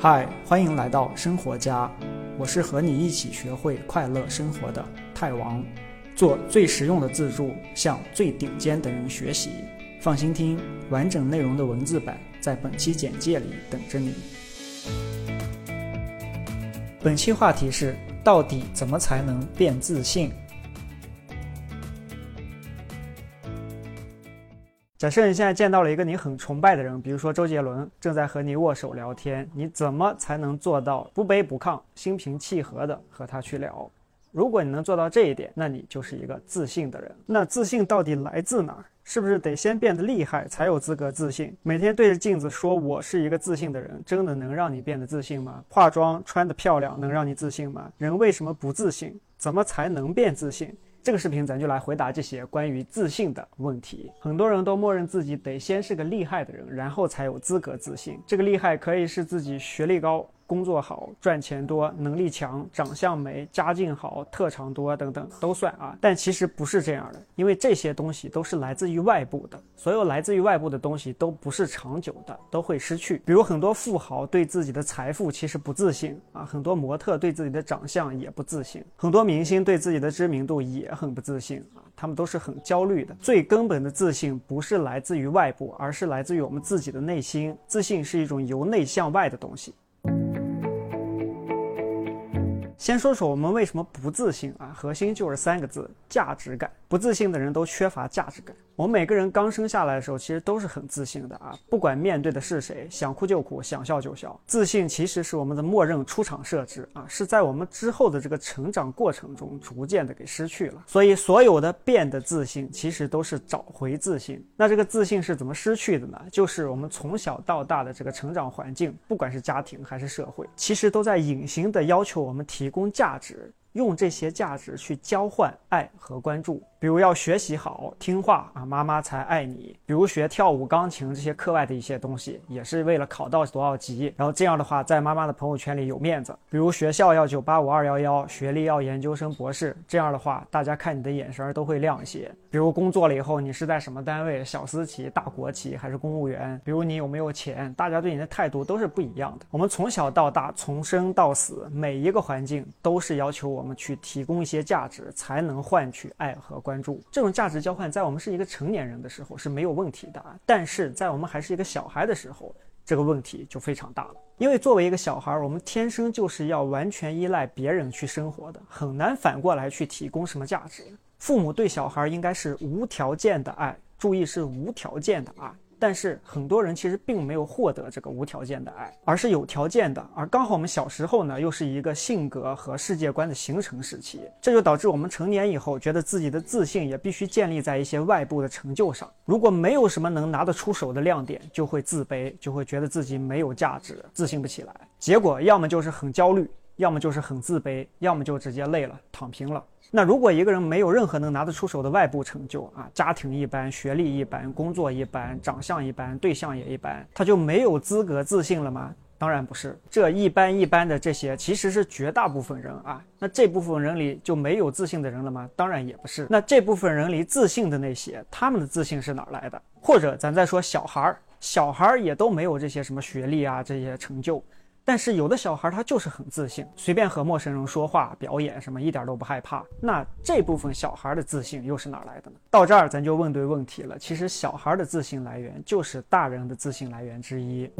嗨，欢迎来到生活家，我是和你一起学会快乐生活的泰王，做最实用的自助，向最顶尖的人学习。放心听，完整内容的文字版在本期简介里等着你。本期话题是：到底怎么才能变自信？假设你现在见到了一个你很崇拜的人，比如说周杰伦，正在和你握手聊天，你怎么才能做到不卑不亢、心平气和的和他去聊？如果你能做到这一点，那你就是一个自信的人。那自信到底来自哪儿？是不是得先变得厉害才有资格自信？每天对着镜子说我是一个自信的人，真的能让你变得自信吗？化妆穿得漂亮能让你自信吗？人为什么不自信？怎么才能变自信？这个视频咱就来回答这些关于自信的问题。很多人都默认自己得先是个厉害的人，然后才有资格自信。这个厉害可以是自己学历高。工作好、赚钱多、能力强、长相美、家境好、特长多等等都算啊，但其实不是这样的，因为这些东西都是来自于外部的，所有来自于外部的东西都不是长久的，都会失去。比如很多富豪对自己的财富其实不自信啊，很多模特对自己的长相也不自信，很多明星对自己的知名度也很不自信啊，他们都是很焦虑的。最根本的自信不是来自于外部，而是来自于我们自己的内心。自信是一种由内向外的东西。先说说我们为什么不自信啊？核心就是三个字：价值感。不自信的人都缺乏价值感。我们每个人刚生下来的时候，其实都是很自信的啊，不管面对的是谁，想哭就哭，想笑就笑。自信其实是我们的默认出厂设置啊，是在我们之后的这个成长过程中逐渐的给失去了。所以，所有的变的自信，其实都是找回自信。那这个自信是怎么失去的呢？就是我们从小到大的这个成长环境，不管是家庭还是社会，其实都在隐形的要求我们提供价值。用这些价值去交换爱和关注，比如要学习好、听话啊，妈妈才爱你；比如学跳舞、钢琴这些课外的一些东西，也是为了考到多少级，然后这样的话在妈妈的朋友圈里有面子。比如学校要九八五二幺幺，学历要研究生、博士，这样的话大家看你的眼神都会亮一些。比如工作了以后，你是在什么单位，小私企、大国企还是公务员？比如你有没有钱，大家对你的态度都是不一样的。我们从小到大，从生到死，每一个环境都是要求我。们去提供一些价值，才能换取爱和关注。这种价值交换，在我们是一个成年人的时候是没有问题的，但是在我们还是一个小孩的时候，这个问题就非常大了。因为作为一个小孩，我们天生就是要完全依赖别人去生活的，很难反过来去提供什么价值。父母对小孩应该是无条件的爱，注意是无条件的爱。但是很多人其实并没有获得这个无条件的爱，而是有条件的。而刚好我们小时候呢，又是一个性格和世界观的形成时期，这就导致我们成年以后，觉得自己的自信也必须建立在一些外部的成就上。如果没有什么能拿得出手的亮点，就会自卑，就会觉得自己没有价值，自信不起来。结果要么就是很焦虑，要么就是很自卑，要么就直接累了，躺平了。那如果一个人没有任何能拿得出手的外部成就啊，家庭一般，学历一般，工作一般，长相一般，对象也一般，他就没有资格自信了吗？当然不是，这一般一般的这些其实是绝大部分人啊。那这部分人里就没有自信的人了吗？当然也不是。那这部分人里自信的那些，他们的自信是哪来的？或者咱再说小孩儿，小孩儿也都没有这些什么学历啊这些成就。但是有的小孩他就是很自信，随便和陌生人说话、表演什么一点都不害怕。那这部分小孩的自信又是哪来的呢？到这儿咱就问对问题了。其实小孩的自信来源就是大人的自信来源之一。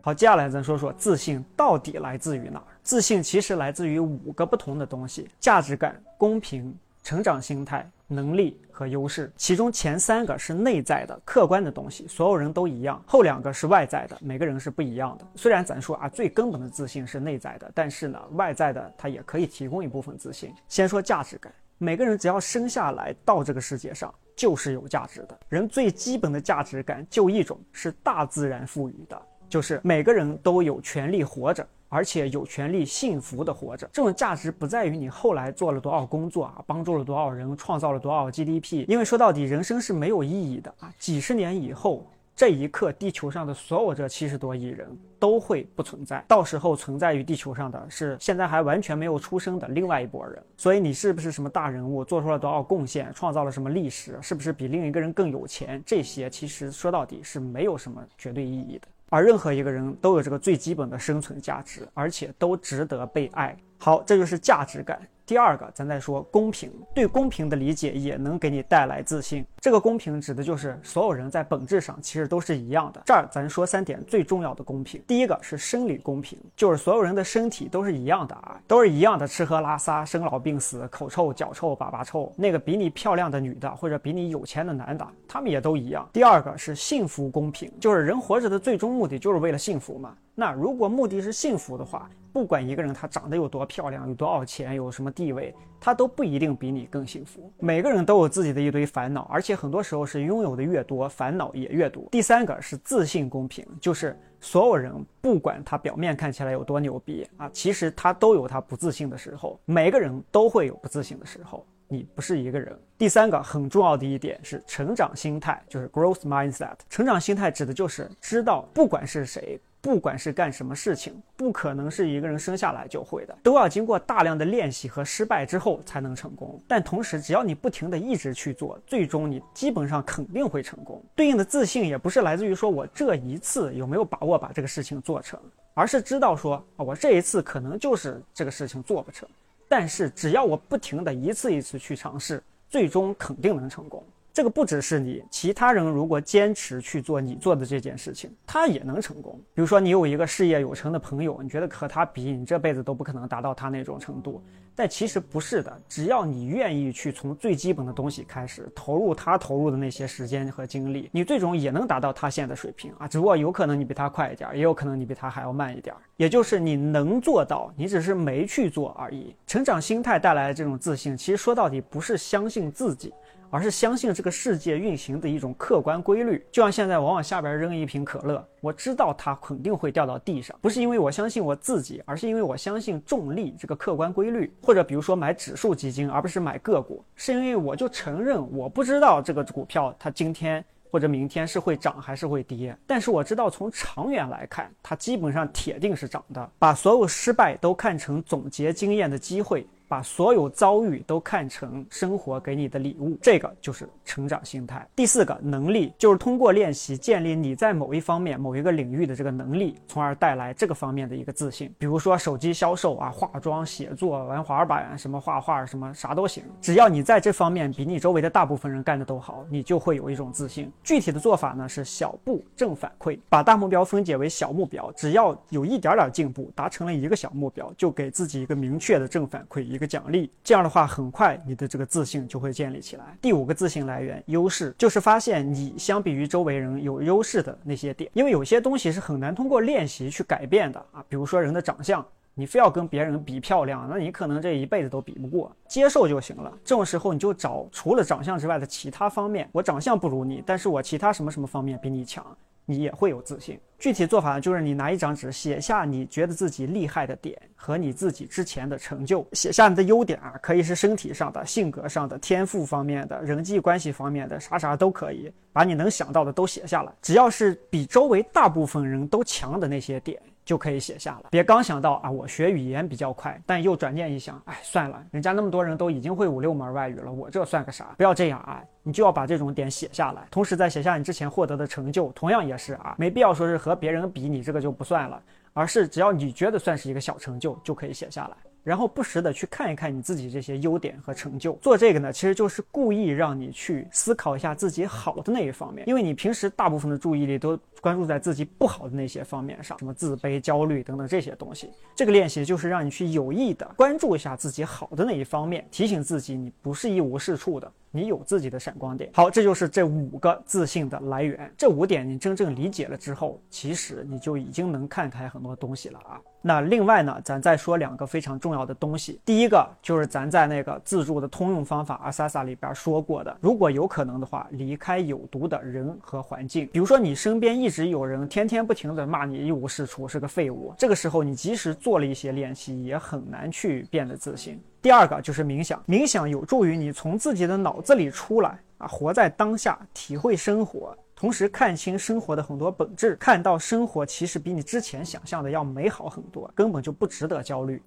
好，接下来咱说说自信到底来自于哪儿？自信其实来自于五个不同的东西：价值感、公平、成长心态。能力和优势，其中前三个是内在的、客观的东西，所有人都一样；后两个是外在的，每个人是不一样的。虽然咱说啊，最根本的自信是内在的，但是呢，外在的它也可以提供一部分自信。先说价值感，每个人只要生下来到这个世界上就是有价值的。人最基本的价值感就一种，是大自然赋予的，就是每个人都有权利活着。而且有权利幸福的活着，这种价值不在于你后来做了多少工作啊，帮助了多少人，创造了多少 GDP。因为说到底，人生是没有意义的啊。几十年以后，这一刻，地球上的所有这七十多亿人都会不存在，到时候存在于地球上的是现在还完全没有出生的另外一拨人。所以你是不是什么大人物，做出了多少贡献，创造了什么历史，是不是比另一个人更有钱？这些其实说到底是没有什么绝对意义的。而任何一个人都有这个最基本的生存价值，而且都值得被爱。好，这就是价值感。第二个，咱再说公平，对公平的理解也能给你带来自信。这个公平指的就是所有人在本质上其实都是一样的。这儿咱说三点最重要的公平。第一个是生理公平，就是所有人的身体都是一样的啊，都是一样的吃喝拉撒、生老病死、口臭、脚臭、粑粑臭。那个比你漂亮的女的或者比你有钱的男的，他们也都一样。第二个是幸福公平，就是人活着的最终目的就是为了幸福嘛。那如果目的是幸福的话，不管一个人他长得有多漂亮，有多少钱，有什么地位，他都不一定比你更幸福。每个人都有自己的一堆烦恼，而且很多时候是拥有的越多，烦恼也越多。第三个是自信公平，就是所有人不管他表面看起来有多牛逼啊，其实他都有他不自信的时候。每个人都会有不自信的时候，你不是一个人。第三个很重要的一点是成长心态，就是 growth mindset。成长心态指的就是知道不管是谁。不管是干什么事情，不可能是一个人生下来就会的，都要经过大量的练习和失败之后才能成功。但同时，只要你不停的一直去做，最终你基本上肯定会成功。对应的自信也不是来自于说我这一次有没有把握把这个事情做成，而是知道说啊，我这一次可能就是这个事情做不成，但是只要我不停的一次一次去尝试，最终肯定能成功。这个不只是你，其他人如果坚持去做你做的这件事情，他也能成功。比如说，你有一个事业有成的朋友，你觉得和他比，你这辈子都不可能达到他那种程度。但其实不是的，只要你愿意去从最基本的东西开始投入他投入的那些时间和精力，你最终也能达到他现在的水平啊。只不过有可能你比他快一点，也有可能你比他还要慢一点。也就是你能做到，你只是没去做而已。成长心态带来的这种自信，其实说到底不是相信自己。而是相信这个世界运行的一种客观规律，就像现在我往下边扔一瓶可乐，我知道它肯定会掉到地上，不是因为我相信我自己，而是因为我相信重力这个客观规律。或者比如说买指数基金，而不是买个股，是因为我就承认我不知道这个股票它今天或者明天是会涨还是会跌，但是我知道从长远来看，它基本上铁定是涨的。把所有失败都看成总结经验的机会。把所有遭遇都看成生活给你的礼物，这个就是成长心态。第四个能力就是通过练习建立你在某一方面、某一个领域的这个能力，从而带来这个方面的一个自信。比如说手机销售啊、化妆、写作、玩滑板、什么画画、什么啥都行。只要你在这方面比你周围的大部分人干的都好，你就会有一种自信。具体的做法呢是小步正反馈，把大目标分解为小目标，只要有一点点进步，达成了一个小目标，就给自己一个明确的正反馈。一一个奖励，这样的话，很快你的这个自信就会建立起来。第五个自信来源优势，就是发现你相比于周围人有优势的那些点。因为有些东西是很难通过练习去改变的啊，比如说人的长相，你非要跟别人比漂亮，那你可能这一辈子都比不过。接受就行了。这种时候你就找除了长相之外的其他方面。我长相不如你，但是我其他什么什么方面比你强。你也会有自信。具体做法，就是你拿一张纸，写下你觉得自己厉害的点和你自己之前的成就，写下你的优点啊，可以是身体上的、性格上的、天赋方面的、人际关系方面的，啥啥都可以，把你能想到的都写下来。只要是比周围大部分人都强的那些点。就可以写下了。别刚想到啊，我学语言比较快，但又转念一想，哎，算了，人家那么多人都已经会五六门外语了，我这算个啥？不要这样啊，你就要把这种点写下来，同时在写下你之前获得的成就，同样也是啊，没必要说是和别人比，你这个就不算了，而是只要你觉得算是一个小成就，就可以写下来。然后不时的去看一看你自己这些优点和成就，做这个呢，其实就是故意让你去思考一下自己好的那一方面，因为你平时大部分的注意力都关注在自己不好的那些方面上，什么自卑、焦虑等等这些东西。这个练习就是让你去有意的关注一下自己好的那一方面，提醒自己你不是一无是处的。你有自己的闪光点，好，这就是这五个自信的来源。这五点你真正理解了之后，其实你就已经能看开很多东西了啊。那另外呢，咱再说两个非常重要的东西。第一个就是咱在那个自助的通用方法阿萨萨里边说过的，如果有可能的话，离开有毒的人和环境。比如说你身边一直有人天天不停的骂你一无是处，是个废物，这个时候你即使做了一些练习，也很难去变得自信。第二个就是冥想，冥想有助于你从自己的脑子里出来啊，活在当下，体会生活，同时看清生活的很多本质，看到生活其实比你之前想象的要美好很多，根本就不值得焦虑。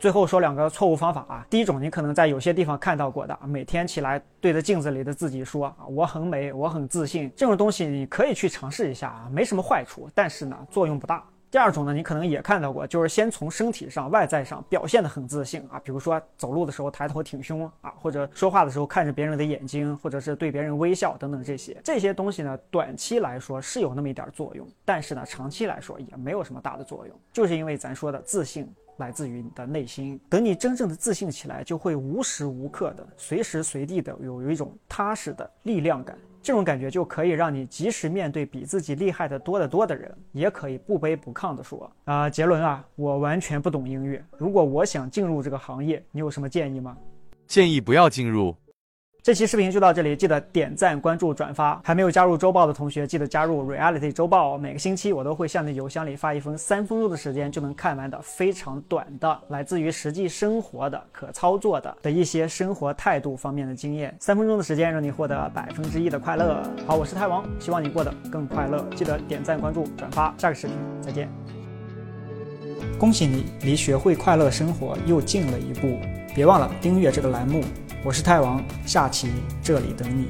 最后说两个错误方法啊，第一种你可能在有些地方看到过的，每天起来对着镜子里的自己说啊，我很美，我很自信，这种东西你可以去尝试一下啊，没什么坏处，但是呢，作用不大。第二种呢，你可能也看到过，就是先从身体上、外在上表现的很自信啊，比如说走路的时候抬头挺胸啊，或者说话的时候看着别人的眼睛，或者是对别人微笑等等这些这些东西呢，短期来说是有那么一点作用，但是呢，长期来说也没有什么大的作用，就是因为咱说的自信。来自于你的内心。等你真正的自信起来，就会无时无刻的、随时随地的有有一种踏实的力量感。这种感觉就可以让你即使面对比自己厉害的多得多的人，也可以不卑不亢地说：“啊，杰伦啊，我完全不懂音乐。如果我想进入这个行业，你有什么建议吗？”建议不要进入。这期视频就到这里，记得点赞、关注、转发。还没有加入周报的同学，记得加入 Reality 周报。每个星期我都会向你邮箱里发一封三分钟的时间就能看完的非常短的，来自于实际生活的可操作的的一些生活态度方面的经验。三分钟的时间让你获得百分之一的快乐。好，我是太王，希望你过得更快乐。记得点赞、关注、转发。下个视频再见。恭喜你离学会快乐生活又近了一步。别忘了订阅这个栏目。我是泰王，下期这里等你。